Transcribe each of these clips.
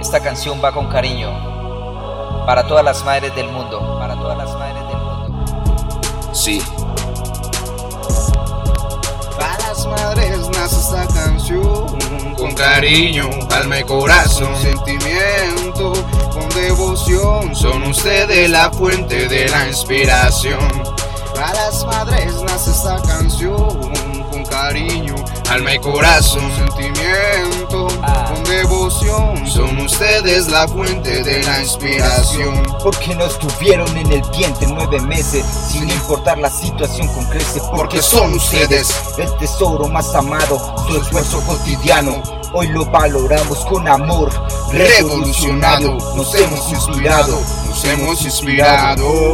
Esta canción va con cariño para todas las madres del mundo, para todas las madres del mundo. Sí. Para las madres nace esta canción Con cariño, alma y corazón, sentimiento, con devoción. son ustedes la fuente de la inspiración. Para las madres nace esta canción con cariño, Alma y corazón, sentimiento, Ah. con devoción. son ustedes la fuente de la inspiración. Porque no estuvieron en el vientre nueve meses Sin importar la situación con crece Porque son ustedes. El tesoro más amado, su esfuerzo cotidiano Hoy lo valoramos con amor Revolucionado, Nos hemos inspirado nos hemos inspirado.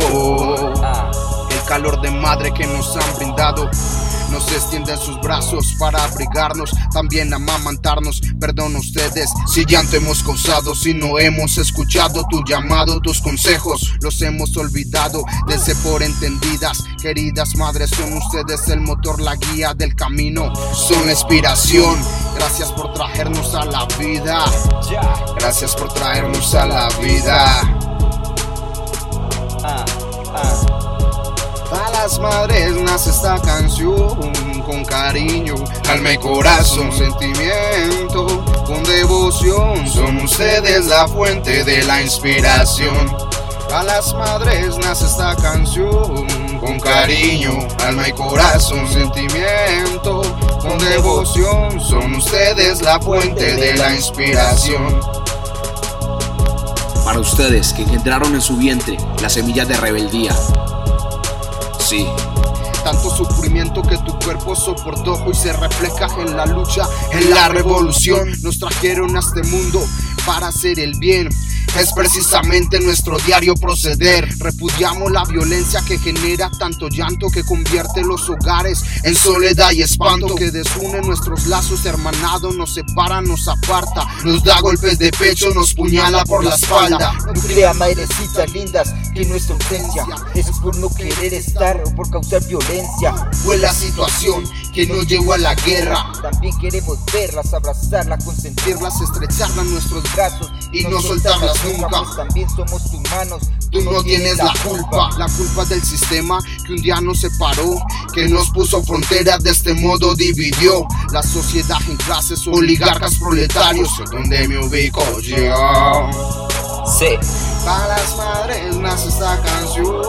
Ah, El calor de madre que nos han brindado. Nos extiende sus brazos para abrigarnos, también amamantarnos. Perdón ustedes Si llanto hemos causado, si no hemos escuchado tu llamado, tus consejos, los hemos olvidado, dense por entendidas. Queridas madres, son ustedes el motor, la guía del camino. son inspiración. Gracias por traernos a la vida. ya. Gracias por traernos a la vida. Madres nace esta canción con cariño, Alma y corazón, sentimiento, con devoción. son ustedes la fuente de la inspiración. A las madres nace esta canción Con cariño, alma y corazón, sentimiento, con devoción. son ustedes la fuente de la inspiración. Para ustedes que engendraron en su vientre la semilla de rebeldía. Sí, Tanto sufrimiento que tu cuerpo soportó y se refleja en la lucha, en la revolución. Nos trajeron a este mundo para hacer el bien. Es precisamente nuestro diario proceder. Repudiamos la violencia que genera tanto llanto que convierte los hogares En soledad y espanto, que desune nuestros lazos hermanados, nos separa, nos aparta. nos da golpes de pecho, nos puñala por la espalda. No crea madrecitas lindas que nuestra ausencia Es por no querer estar o por causar violencia Fue la situación que nos llevó a la guerra También queremos verlas, abrazarlas, consentirlas, estrecharlas en nuestros brazos y no soltarlas nunca. pues también somos humanos. Tú no tienes la culpa, La culpa del sistema que un día nos separó, que nos puso fronteras de este modo dividió. la sociedad en clases Oligarcas proletarios, donde me ubico yo. Sí. Para las madres nace esta canción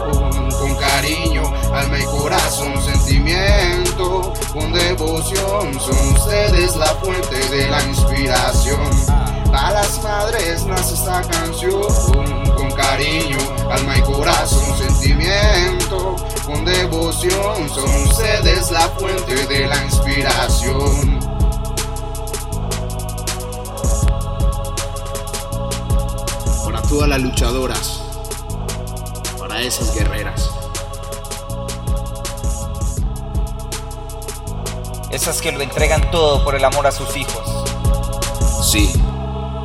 Con cariño, alma y corazón, sentimiento, con devoción, son ustedes la fuente de la inspiración. Nace esta canción Con cariño, alma y corazón, sentimiento, con devoción, son ustedes la fuente de la inspiración. para todas las luchadoras. Para esas guerreras. Esas que lo entregan todo por el amor a sus hijos. Sí,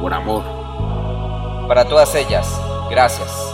por amor. Para todas ellas, gracias.